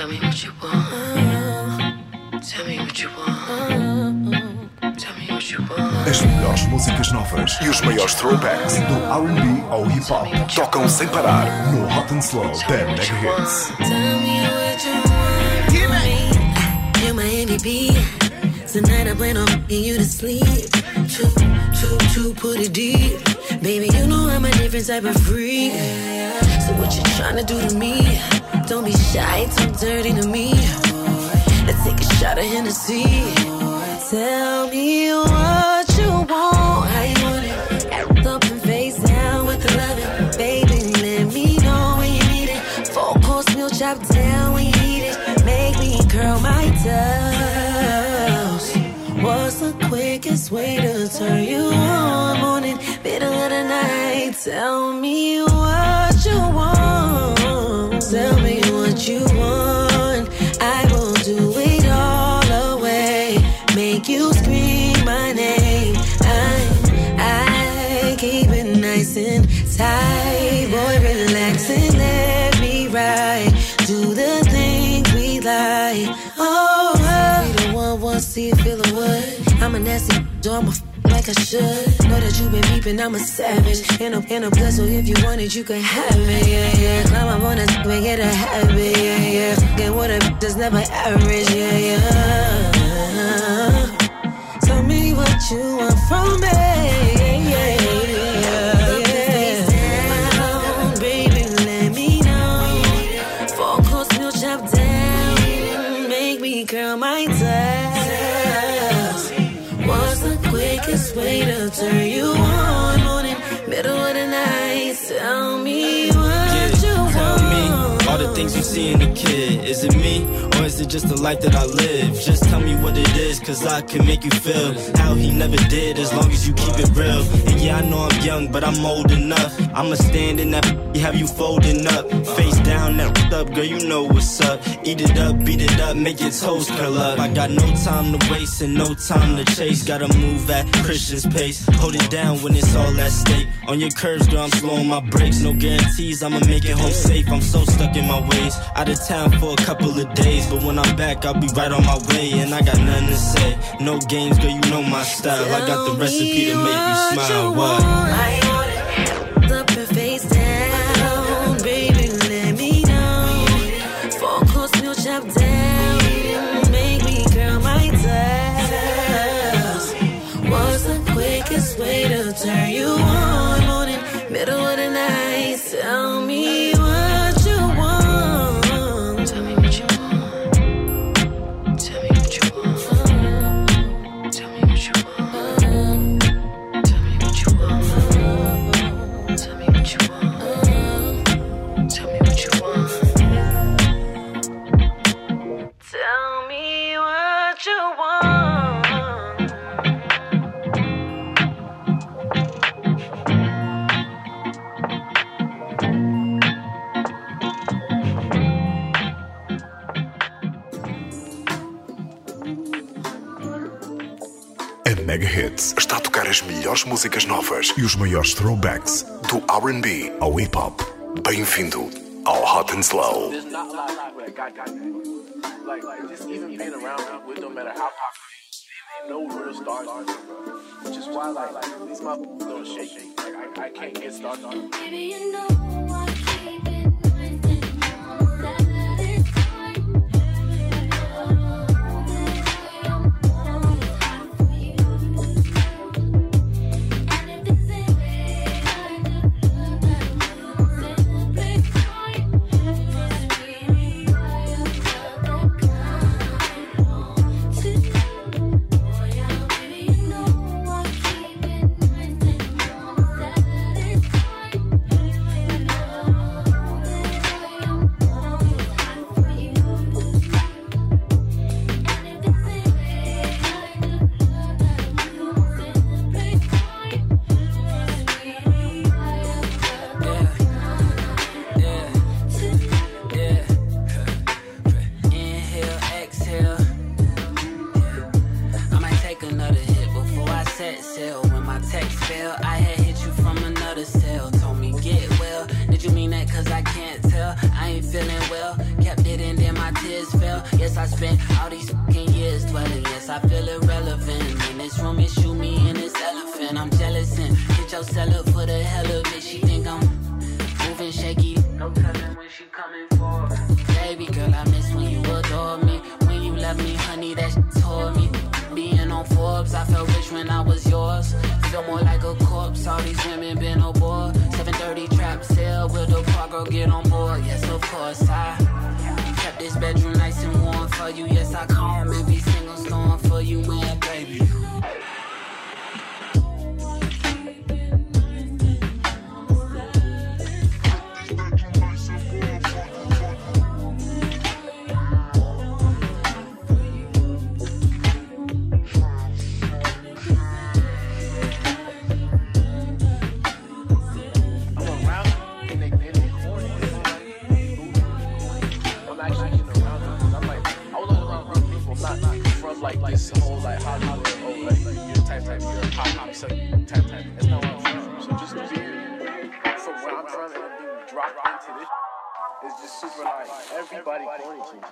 Tell me what you want. Tell me what you want. Tell me what you want. As melhores músicas novas e os maiores throwbacks do RB ao hip hop tocam sem parar no Hot and Slow da Mega Hits. Tell me what you want. Give me. You're my MVP. Tonight I plan on getting you to sleep. Two, two, two, put it deep. Baby, you know I'm a different type of freak. So what you tryna do to me? Don't be shy, too dirty to me. Let's take a shot of Hennessy. Tell me what you want, how you want it. Up and face down with the loving. Baby, let me know when you need it. Four course meal chop down when you need it. Make me curl my toes. What's the quickest way to turn you on? Morning, middle of the night. Tell me what Tell me what you want. I will do it all away. Make you scream my name. I, I keep it nice and tight. Boy, relax and let me ride. Do the things we like. Oh, oh. we the one, one, see, feel the wood. I'm a nasty, do I'm a like I should. Know that you been peeping, I'm a savage. In a, in a so if you want it, you can have it, yeah, yeah. Climb up on that and get a habit, yeah, yeah. Get what a that's never average, yeah, yeah. Tell me what you want from me, yeah, yeah, these down, baby, quickest to turn you on? Morning, middle of the night. Tell me things you see in a kid. Is it me or is it just the life that I live? Just tell me what it is, cause I can make you feel how he never did as long as you keep it real. And yeah, I know I'm young, but I'm old enough. I'ma stand in that, have you folding up. Face down, that up, girl, you know what's up. Eat it up, beat it up, make your toes curl up. I got no time to waste and no time to chase. Gotta move at Christian's pace. Hold it down when it's all at stake. On your curves, girl, I'm slowing my brakes. No guarantees, I'ma make it home safe. I'm so stuck in my ways. Out of town for a couple of days, but when I'm back, I'll be right on my way. And I got nothing to say. No games, girl, you know my style. I got the recipe to make you smile. What? Mega Hits está a tocar as melhores músicas novas e os maiores throwbacks do RB ao hip hop. Bem-vindo ao Hot and Slow. No matter how popular, they ain't no real stars, which is why like, like these motherfuckers don't shake. Like I, I can't get started. Baby, you know that told me. Being on Forbes, I felt rich when I was yours. Feel more like a corpse, all these women been on board. 730 trap sale, will the park girl get on board? Yes, of course, I kept this bedroom nice and warm for you. Yes, I calm every single storm for you. And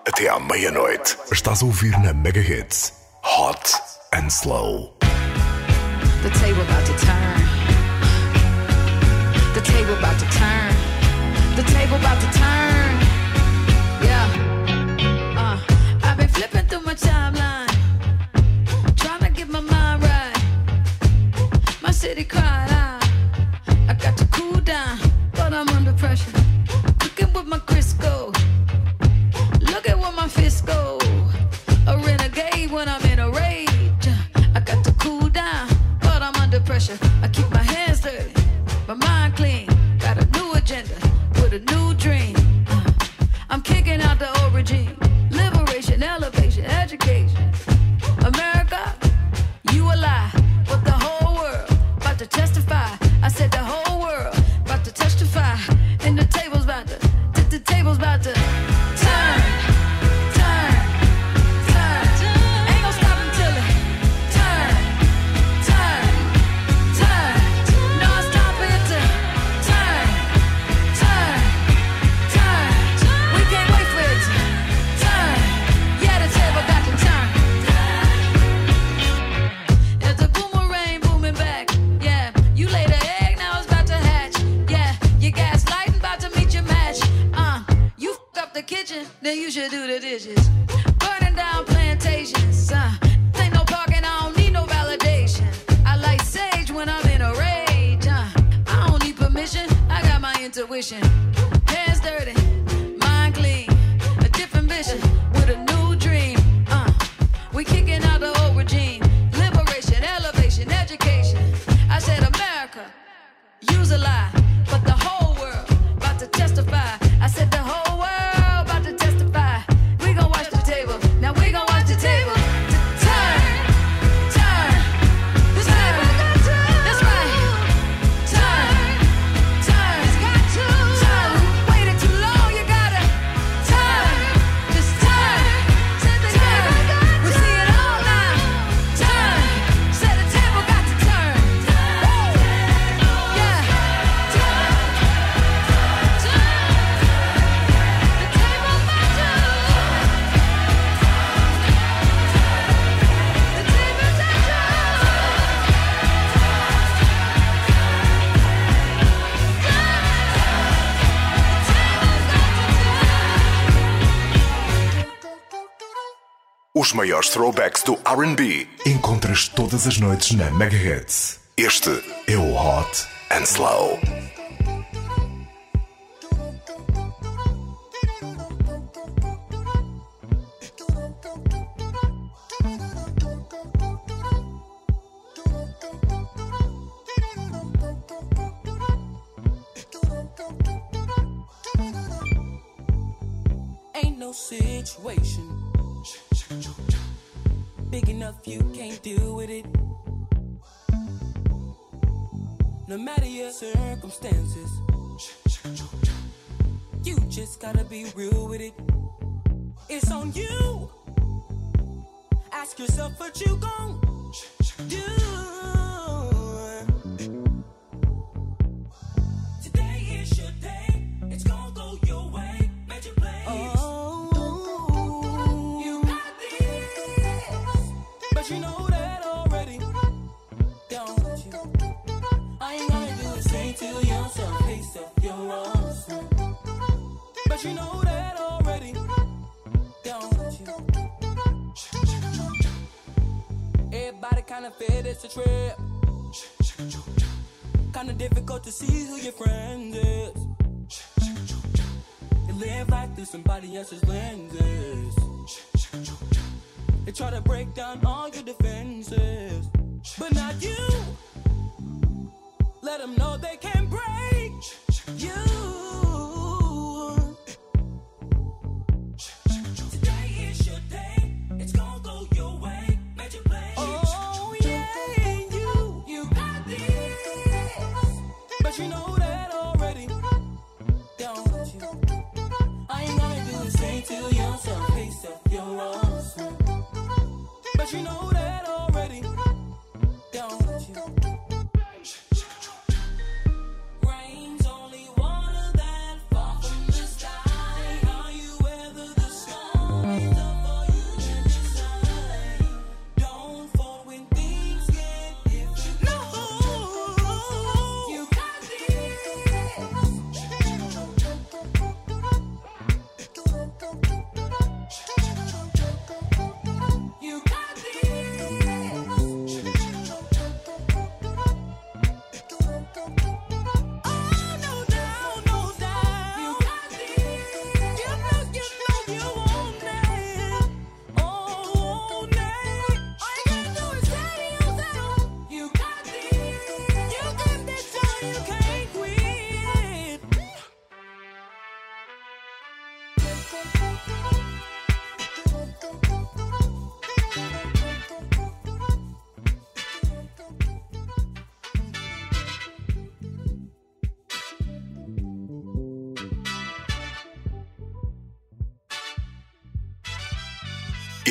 Até à meia-noite, estás a ouvir na Mega Hits Hot and Slow. The table about to turn. The table about to turn. The table about to turn. Yeah. Uh, I've been flipping through my timeline. Trying to get my mind right. My city cried out. I got to cool down, but I'm under pressure with my Crisco. Look at what my fists go. A renegade when I'm in a rage. I got to cool down, but I'm under pressure. I keep my hands dirty. Os maiores throwbacks do RB. Encontras todas as noites na Mega Hits. Este é o Hot and Slow. circumstances. You just gotta be real with it. It's on you. Ask yourself what you gon' do. Kinda fed it's a trip. Kinda difficult to see who your friend is. You live life through somebody else's lenses. They try to break down all your defenses, but not you. Let them know they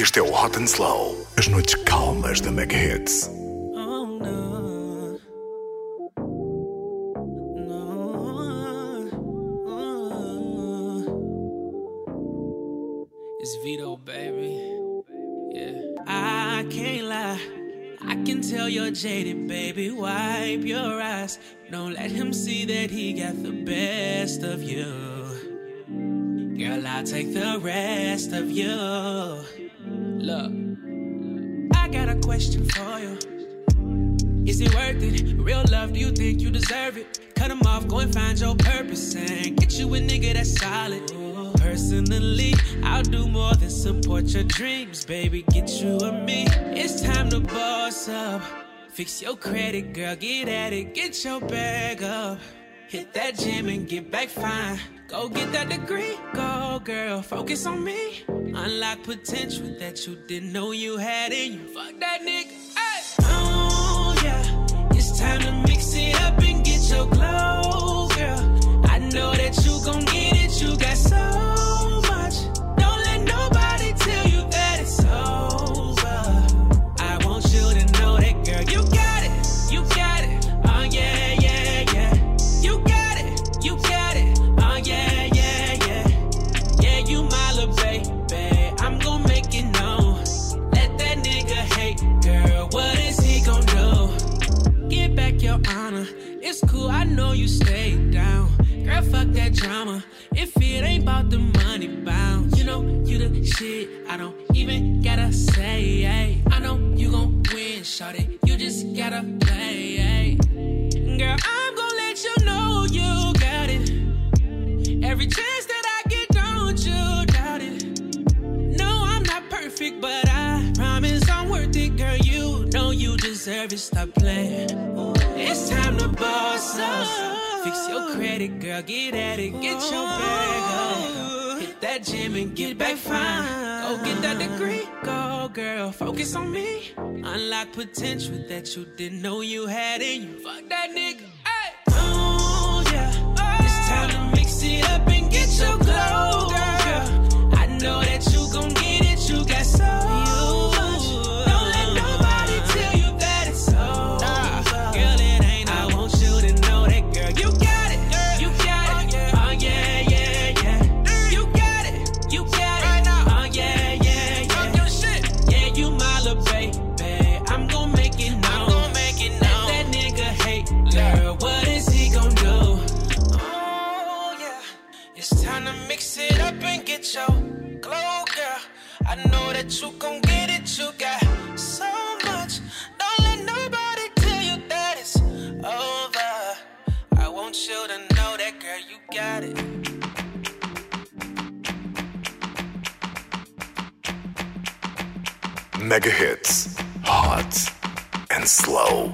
Este é o Hot and Slow. As noites calmas da Mega Hits. Oh no, no. It's Vedo, baby. Yeah. I can't lie. I can tell you're jaded, baby. Wipe your eyes. Don't let him see that he got the best of you. Girl, I'll take the rest of you. Look, I got a question for you. Is it worth it? Real love, do you think you deserve it? Cut him off, go and find your purpose and get you a nigga that's solid. Personally, I'll do more than support your dreams, baby. Get you and me. It's time to boss up. Fix your credit, girl, get at it. Get your bag up. Hit that gym and get back fine. Go get that degree, go girl. Focus on me. Unlock potential that you didn't know you had in you. Fuck that nigga. Hey. Oh yeah, it's time to mix it up and get your glow, girl. I know that you gon' get it. You got so It's cool, I know you stay down. Girl, fuck that drama. If it ain't about the money bounce, you know you the shit. I don't even gotta say. Ay. I know you gon' win, shawty. You just gotta play. ay. Girl, I'm gon' let you know you got it. Every chance that I get, don't you doubt it. No, I'm not perfect, but I promise I'm worth it, girl. You know you deserve it. Stop playing. Fix your credit, girl. Get at it. Get your bag up. Hit that gym and get back fine. Go get that degree. Go, girl. Focus on me. Unlock potential that you didn't know you had in you. Fuck that nigga. Hey. Oh, yeah. It's time to mix it up and get your glow, girl. I know that you you gon' get it, you got so much. Don't let nobody tell you that it's over. I want you to know that, girl, you got it. Mega hits, hot and slow.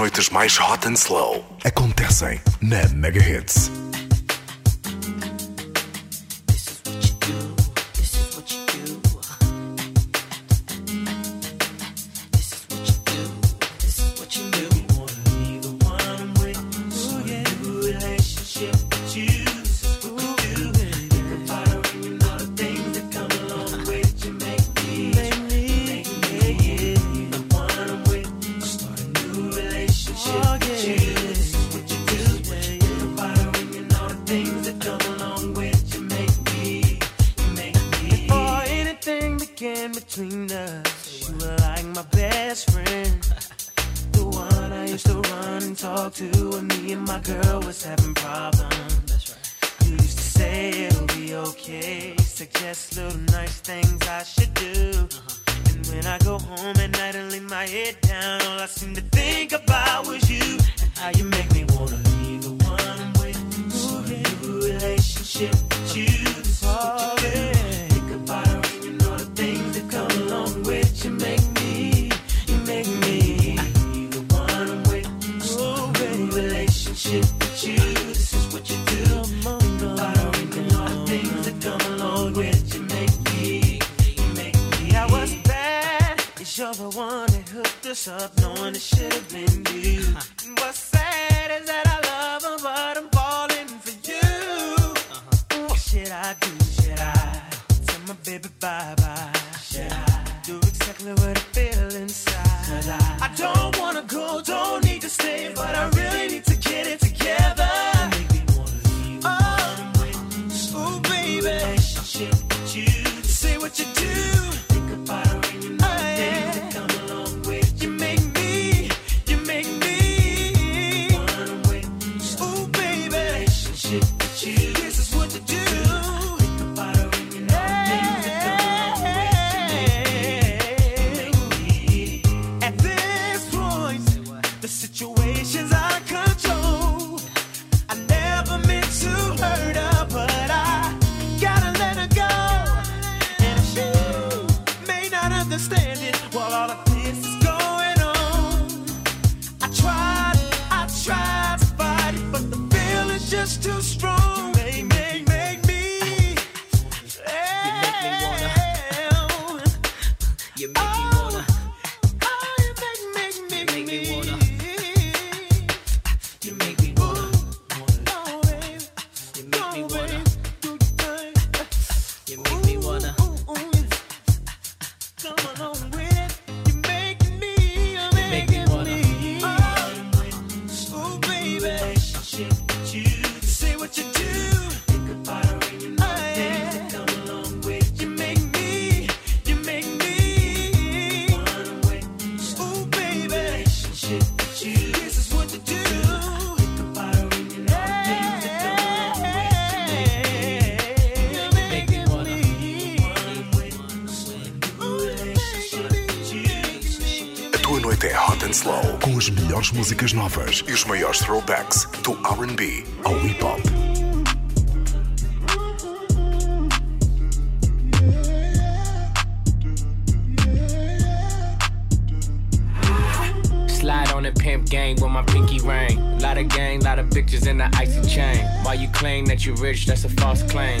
noites mais hot and slow acontecem na Mega Hits. us up knowing it should have been you. What's sad is that I love him, but I'm falling for you. Uh-huh. What should I do? Should I tell my baby bye? Melhores músicas novas e os maiores throwbacks do R&B ao hip hop. Slide on the pimp gang with my pinky ring. Lot of gang, lot of bitches in the icy chain. While you claim that you rich, that's a false claim.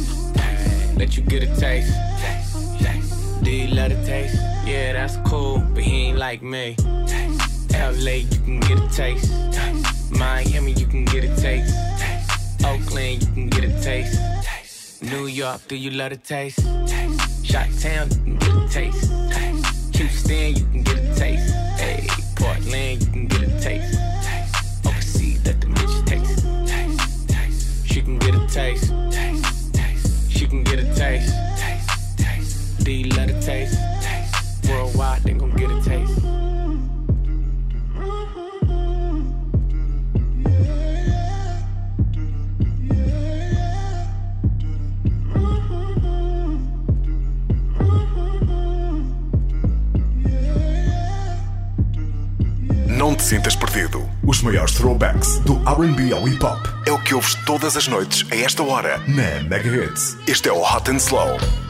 Let you get a taste. taste, taste. Do you love the taste? Yeah, that's cool, but he ain't like me. Taste, LA, you can get a taste. Miami, you can get a taste. Oakland, you can get a taste. New York, do you love the taste? Shot Town, you can get a taste. Houston, you can get a taste. Hey, Portland, you can get a taste. Overseas, let the bitch taste. She can get a taste can get a taste. Taste, taste. D the taste. Taste. Worldwide, they gon' get a taste. Não te sintas perdido. Os maiores throwbacks do R&B ao hip hop é o que ouves todas as noites a esta hora na Megahits. Este é o Hot and Slow.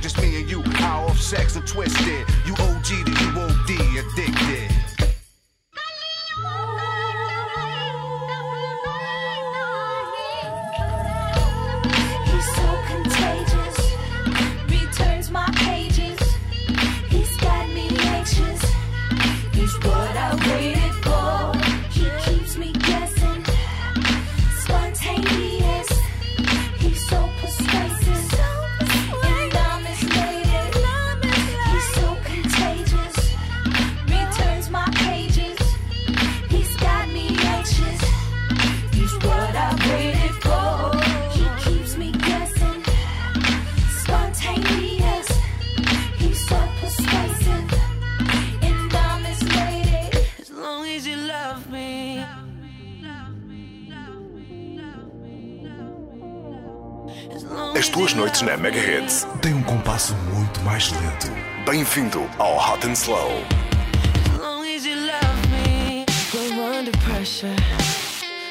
just me and you. Power off sex and twisted. You OG to you OD, addicted. passo muito mais lento. Bem-vindo ao Hot and Slow.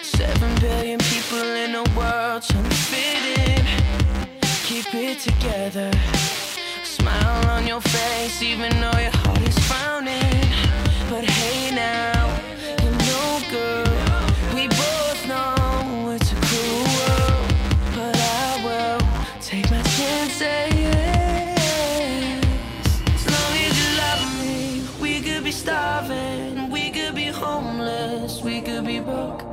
Seven billion people in the world trying to fit in. Keep it together. Smile on your face, even though your heart is frowning. But hey now, you're no good. starving, we could be homeless, we could be broke.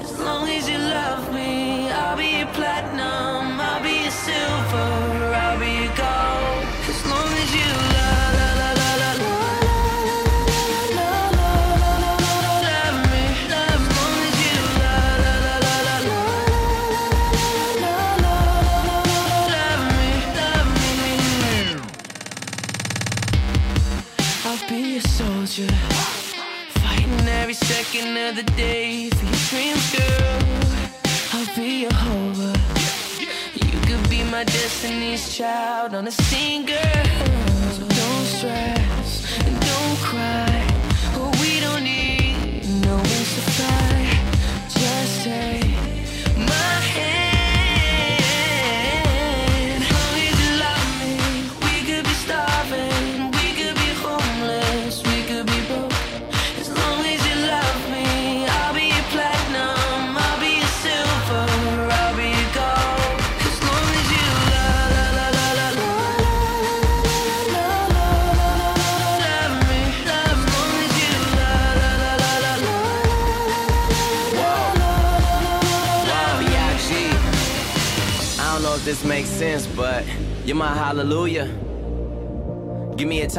As long as you love me, I'll be a platinum, I'll be a silver, I'll be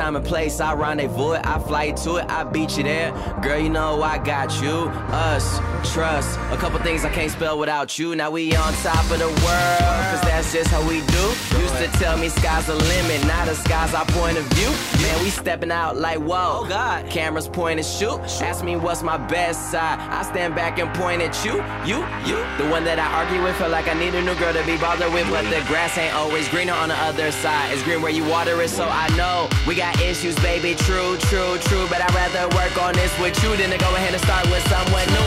time and place, I rendezvous it, I fly to it, I beat you there. Girl, you know I got you, us, trust. A couple things I can't spell without you. Now we on top of the world, cause that's just how we do. Used to tell me sky's the limit, now the sky's our point of view. Man, we stepping out like whoa. Oh, God. Cameras point and shoot. Ask me what's my best side. I stand back and point at you, you, you. The one that I argue with, feel like I need a new girl to be bothered with, but the grass ain't always greener on the other side. It's green where you water it, so I know we got issues, baby. True, true, true. But I'd rather work on this with you than to go ahead and start with someone new.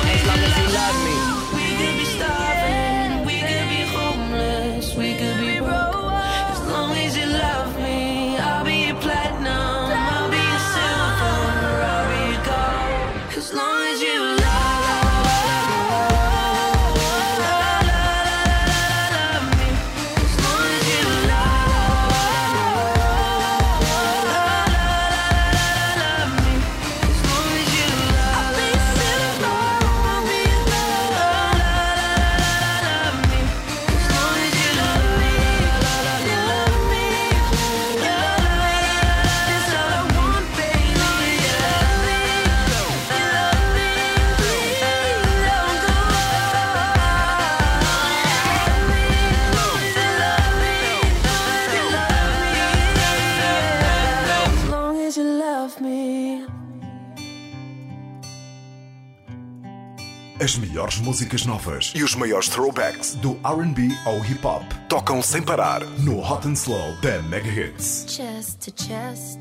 Músicas novas e os maiores throwbacks do RB ao hip hop tocam sem parar no Hot and Slow da Mega Hits. chest to chest,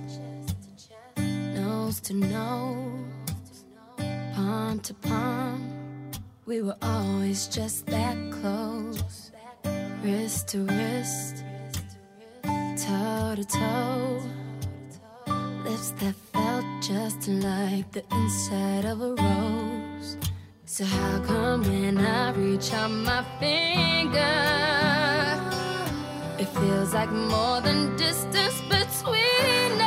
nose to nose, palm to palm. We were always just that close, wrist to wrist, toe to toe. Lips that felt just like the inside of a rose. So how come when I reach out my finger? It feels like more than distance between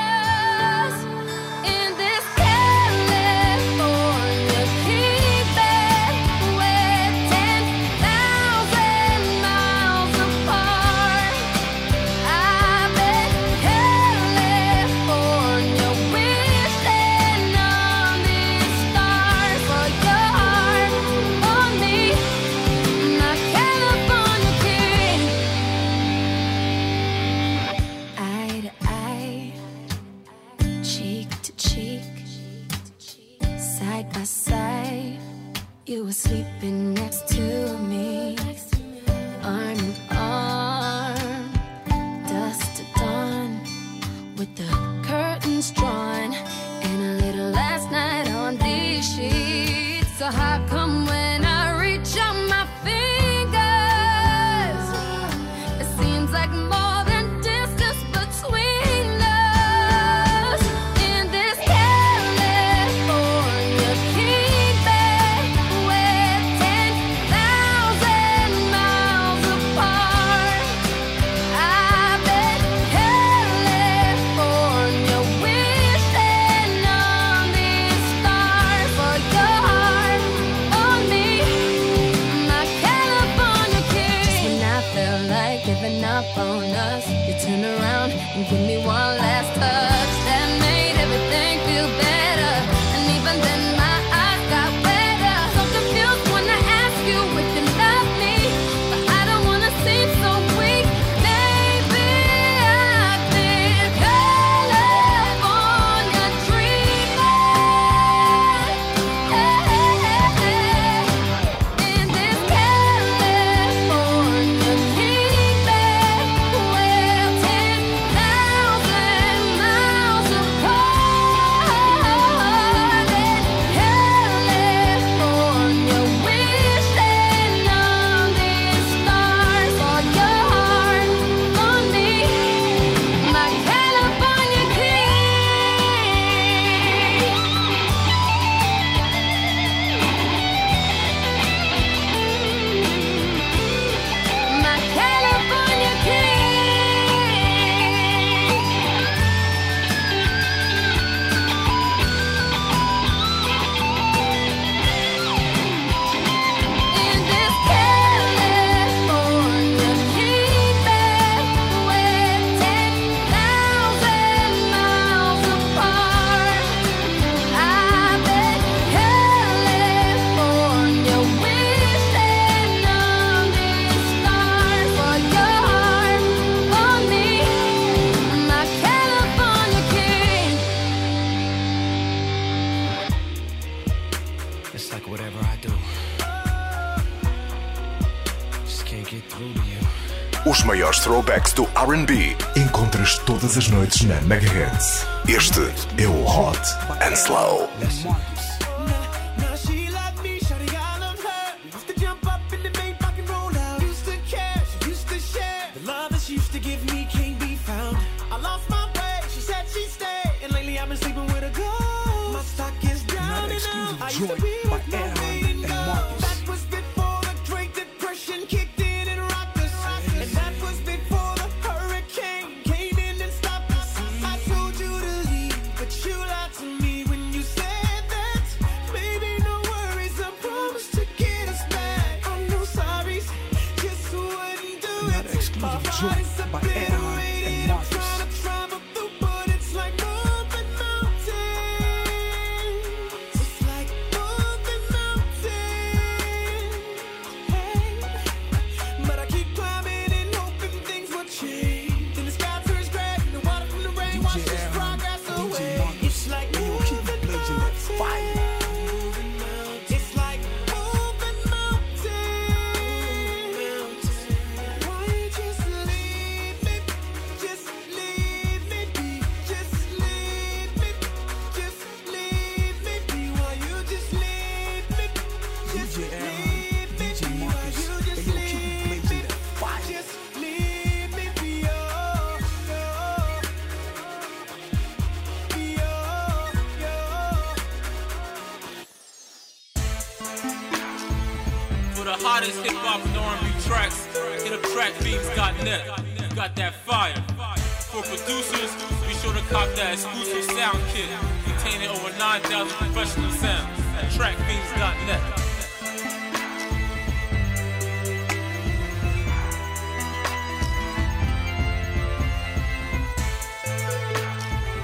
RB encontras todas as noites na Megahertz. Este é o Hot and Slow. trackbeats.net.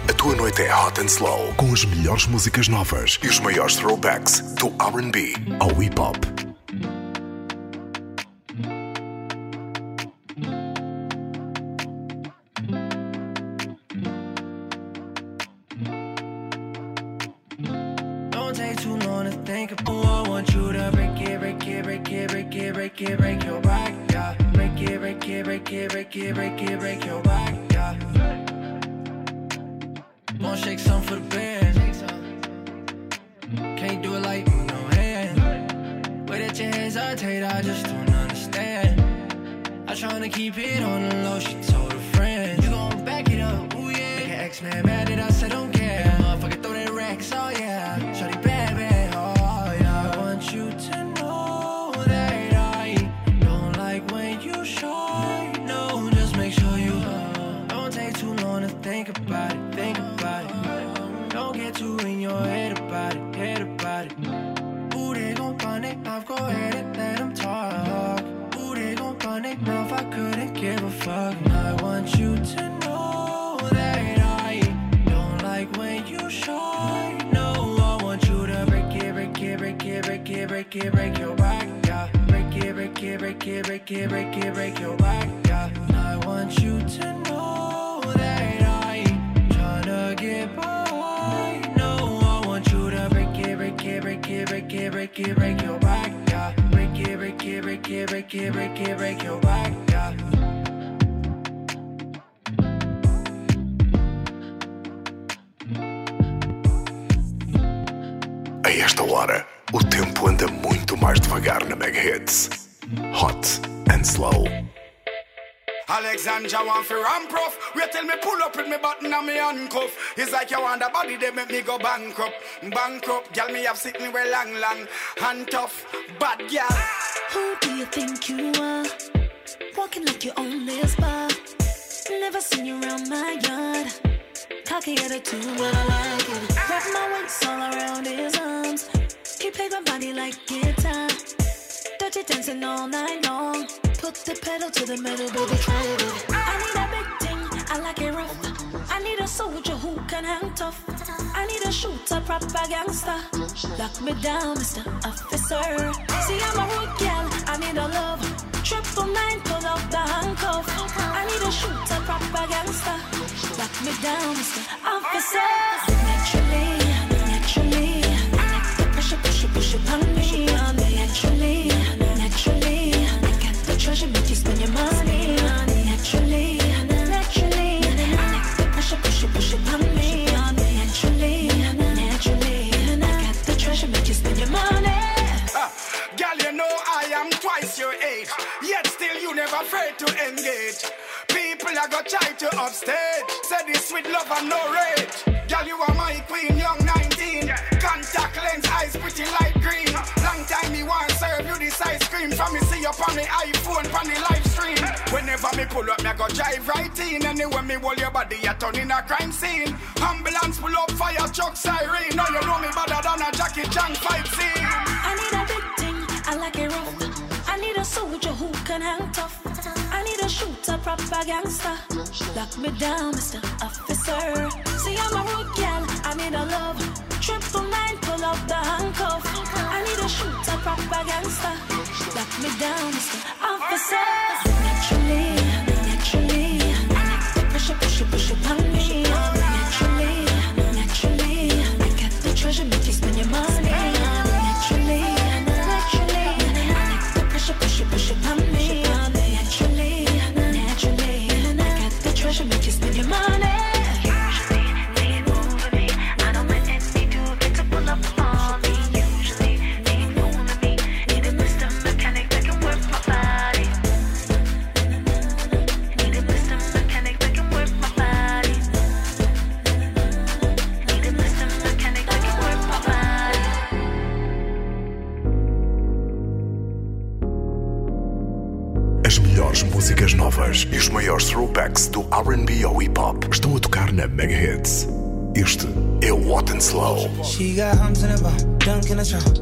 A tua noite é Hot and Slow com as melhores músicas novas e os maiores throwbacks do RB ao hip hop. Break it, break your back, yeah. Break it, break it, break it, break it, break it, break your back, yeah. Gonna shake some for the band. Can't do it like no hand. Way that your hands are tight, I just don't understand. I tryna keep it on the low, she told a friend. You gon' back it up, ooh yeah. Make an ex-man mad that I said don't care. Break it, break your back, yeah. Break it, break it, break it, break it, break it, break your back, yeah. I want you to know that I tryna get by. No, I want you to break it, break it, break it, break it, break it, break your back, yeah. Break it, break it, break it, break it, break it, break your back, yeah. A esta hora, o tempo anda muito mais devagar na Mega Hits. Hot and Slow. Alexandra want fi ramp rough. Wait till me pull up with me button and me handcuff. It's like you want a body, they make me go bankrupt. Bankrupt, girl, me have sitting way long, long. Hand tough, bad girl. Who do you think you are? Walking like you own this bar. Never seen you around my yard. Cocky attitude, but I like it. Wrap my weights all around his arms. He played my body like guitar. Dirty dancing all night long. Put the pedal to the metal, baby, try it. I need a big thing, I like it rough. I need a soldier who can hang tough. I need a shooter, proper gangster. Lock me down, Mr. Officer. See, I'm a road gal, I need a love. Triple nine, pull out the handcuff. I need a shooter, proper gangster. Lock me down, Mr. Officer. Upstage. Said this with love and no rage. Girl, you are my queen, young 19. Contact lens, eyes pretty light green. Long time me want serve you this ice cream. From me see up on the iPhone, on the live stream. Whenever me pull up, me go drive right in. Anyway, me hold your body, you turn in a crime scene. Ambulance pull up, fire truck siren. Now you know me better than a Jackie Chan fight scene. Proper gangster. Lock me down, Mr. Officer. See, I'm a road gal, I need a love. Triple nine, pull up the handcuff. I need a shooter, proper gangster. Lock me down, Mr. Officer. Naturally.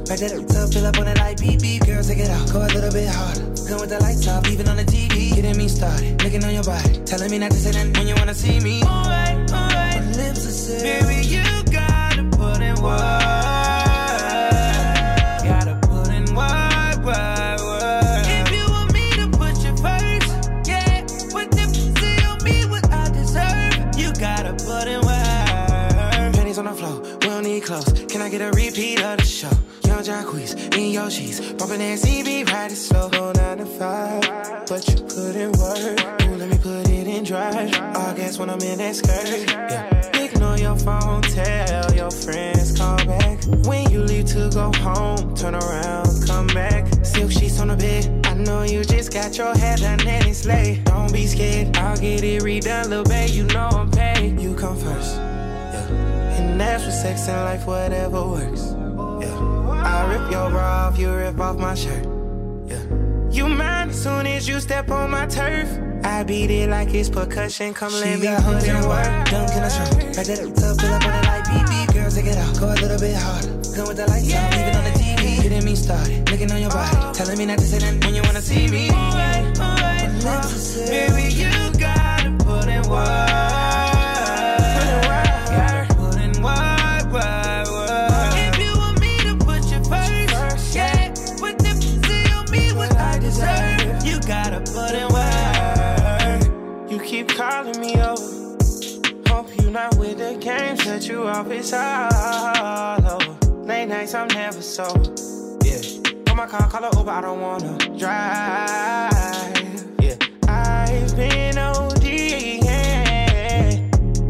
Back that up, tough, fill up on that light, beep beep. Girls, take it out, go a little bit harder. Come with the lights off, even on the TV. Getting me started, looking on your body, telling me not to say that when you wanna see me. In that skirt, yeah. Ignore your phone, tell your friends call back. When you leave to go home, turn around, come back. Silk sheets on the bed. I know you just got your head done and it's late. Don't be scared, I'll get it redone, little babe. You know I'm paid. You come first, yeah. And that's for sex and life, whatever works. Yeah. I rip your bra off, you rip off my shirt. Yeah. You mine as soon as you step on my turf. I beat it like it's percussion. Come let me put in work. Dunk in the trunk. Back that up, tough, fill up on it like beep beep. Girls, take it out, go a little bit harder. Come with the lights off, even on the TV. Getting me started, looking on your body, telling me not to say that when you wanna see me. Alright, alright, uh, baby, you gotta put in work. You not with the games that you. It's all. Late nights, I'm never sober. Yeah. Call my car, call her Uber. I don't wanna drive. Yeah. I've been OD. Yeah.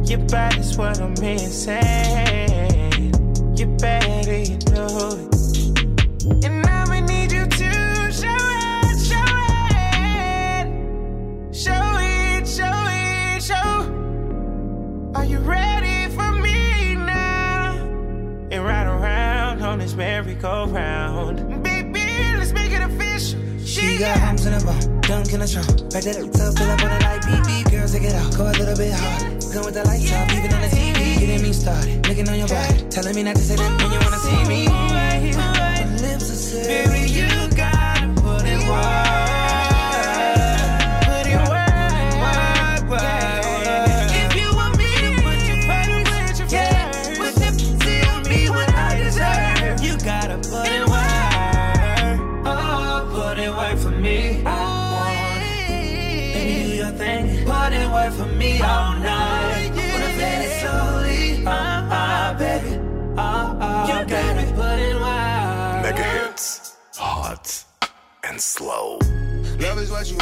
Your body's what I'm missing. You better, you know it. And merry-go-round. Baby, let's make it official. She got humps in her bum, dunk in the trunk. Back that up, tough, fill up on it like beep beep. Girls, take it out, go a little bit harder. Come with the lights off, even on the TV. Getting me started, looking on your body, telling me not to say that when you wanna see me. My lips are sealed.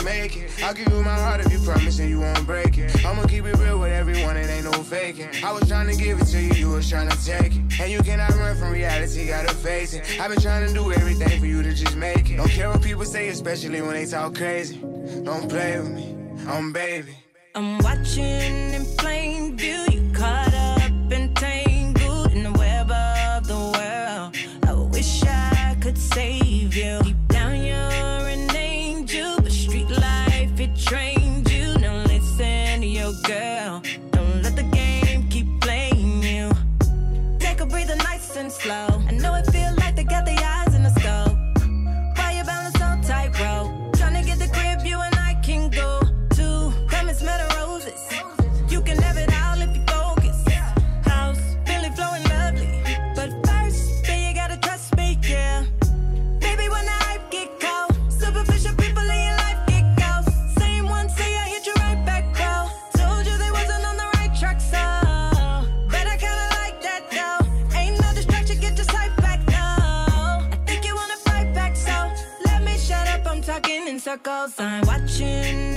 make it. I'll give you my heart if you promise and you won't break it. I'ma keep it real with everyone, it ain't no faking. I was trying to give it to you, you was trying to take it. And you cannot run from reality, gotta face it. I've been trying to do everything for you to just make it. Don't care what people say, especially when they talk crazy. Don't play with me, I'm baby. I'm watching in plain view you circles. I'm watching.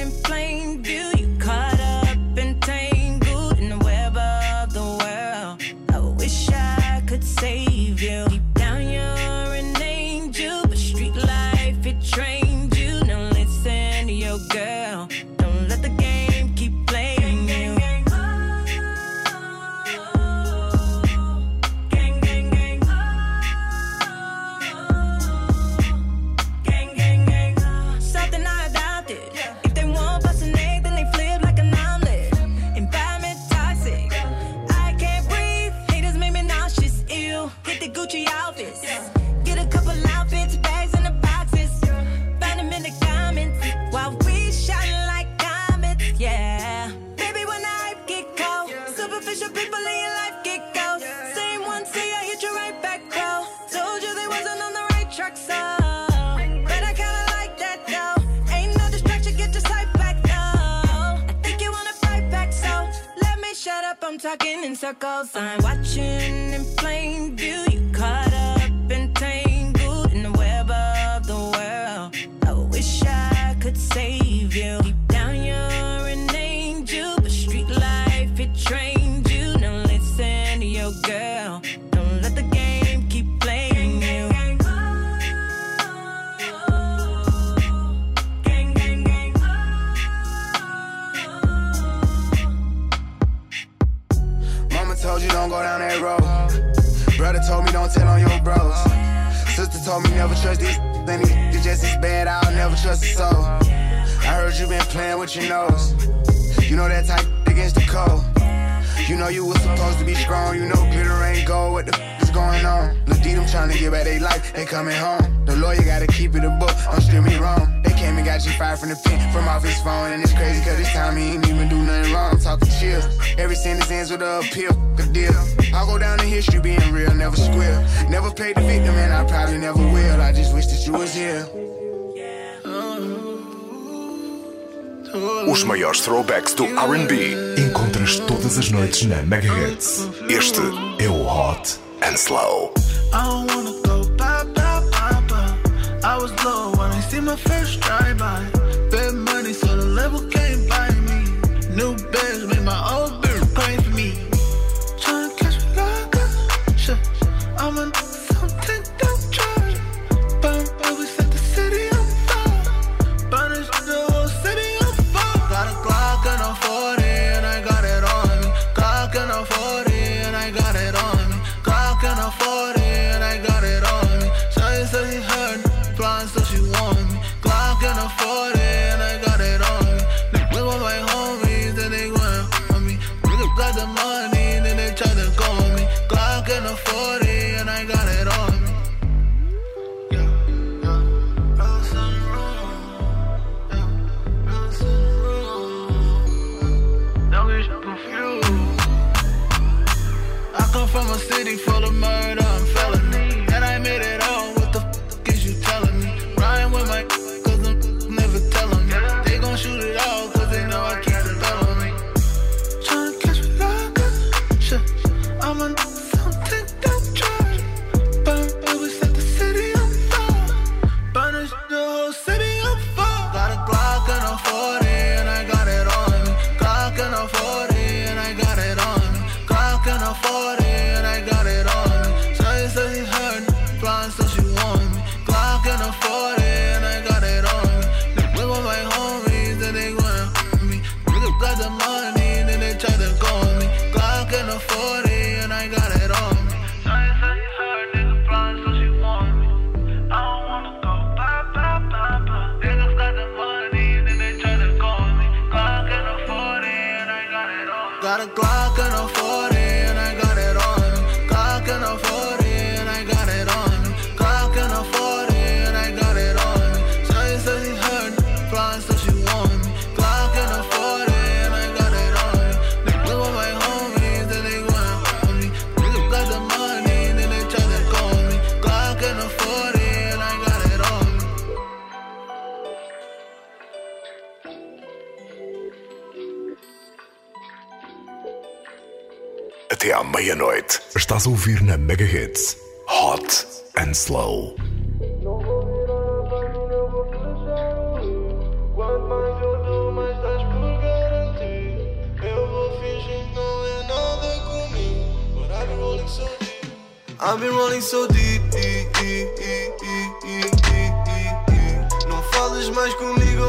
told me never trust these Then you just as bad, I'll never trust a soul I heard you been playing with your nose You know that type against the code. you know you was supposed to be strong, you know glitter ain't gold, what the f is going on? Look, them trying to get back they life, they coming home. The lawyer gotta keep it a book, don't steer me wrong. Cam and got G5 from the pen, from off his phone. And it's crazy cause this time he ain't even do nothing wrong. Talking chill. Every sentence ends with a appeal, good deal. I'll go down in history being real, never square. Never played the victim and I probably never will. I just wish that you was here. Os maiores throwbacks do RB encontras todas as noites na Mega Hits. Este é o Hot and Slow. I don't wanna go bye bye bye bye. I was blown. did my first drive-by. Bad money, so the level can't buy me. New Benz made my own.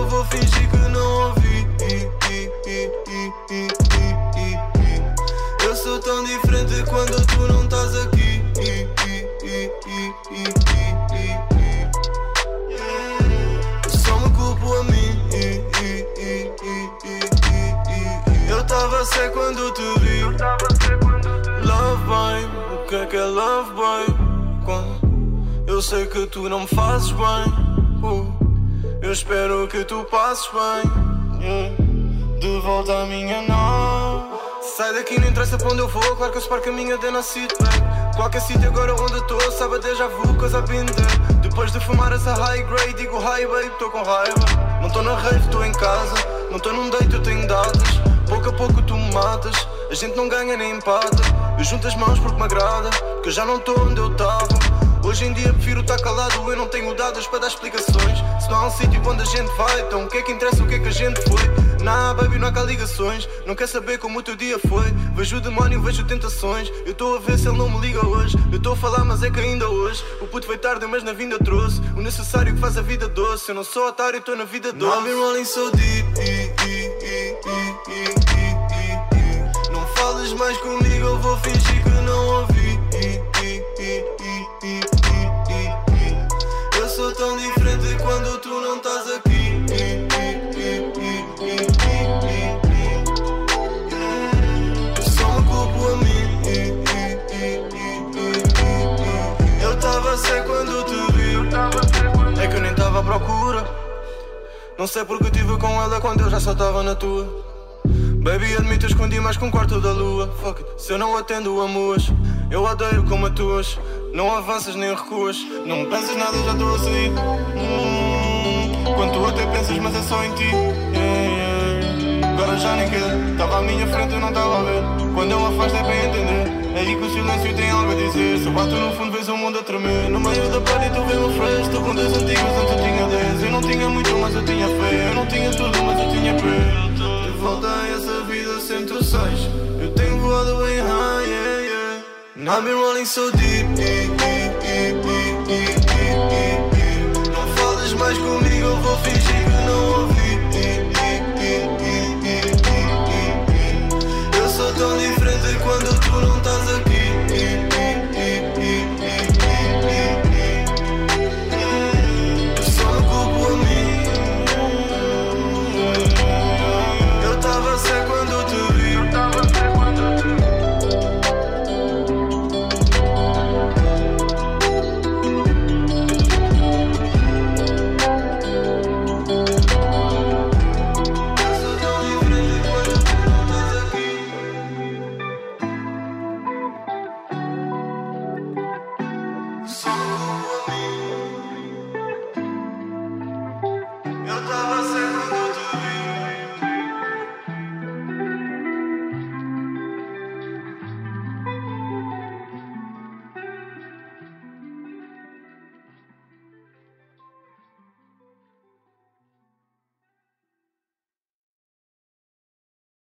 Eu vou fingir que não ouvi. Eu sou tão diferente quando tu não estás aqui. Eu só me culpo a mim. Eu tava sé quando te vi. Love boy, o que é que é love boy? Quando eu sei que tu não me fazes bem. Uh, eu espero que tu passes bem. Yeah. De volta à minha nave. Sai daqui, não interessa pra onde eu vou. Claro que eu espero que a minha dê na city back. Qualquer sítio agora onde eu tô, sabe déjà vu, been there. Depois de fumar essa high grade, digo hi babe, tô com raiva. Não tô na rave, tô em casa. Não tô num date, eu tenho datas. Pouco a pouco tu me matas. A gente não ganha nem empata. Eu junto as mãos porque me agrada. Que eu já não tô onde eu tava. Hoje em dia prefiro estar calado, eu não tenho dados para dar explicações. Se não há um sítio onde a gente vai, então o que é que interessa o que é que a gente foi? Nah, baby, não há cá ligações. Não quer saber como o teu dia foi. Vejo o demónio, vejo tentações. Eu estou a ver se ele não me liga hoje. Eu estou a falar, mas é que ainda hoje. O puto veio tarde, mas na vinda trouxe. O necessário que faz a vida doce. Eu não sou otário, estou na vida doce. I've been rolling so deep. Não fales mais comigo, eu vou fingir que procura. Não sei porque tive com ela quando eu já só tava na tua. Baby, admito, escondi mais que um quarto da lua. Fuck it, se eu não atendo a muas, eu odeio como atuas. Não avanças nem recuas, não pensas nada, já estou a sair. Hum, quando tu até pensas, mas é só em ti já nem. Tava à minha frente, eu não tava a ver. Quando eu afasto é bem entender. É aí que o silêncio tem algo a dizer. Se bato no fundo, vês o mundo a tremer. No meio da party, tu vês o fresh. Estou com dois antigos, antes eu tinha dez. Eu não tinha muito, mas eu tinha fé. Eu não tinha tudo, mas eu tinha pé. De volta a essa vida sem troções. Eu tenho voado bem high, yeah, yeah. I've been rolling so deep, deep, deep, deep, deep, deep, deep, deep. Não falas mais comigo, eu vou fingir. don't leave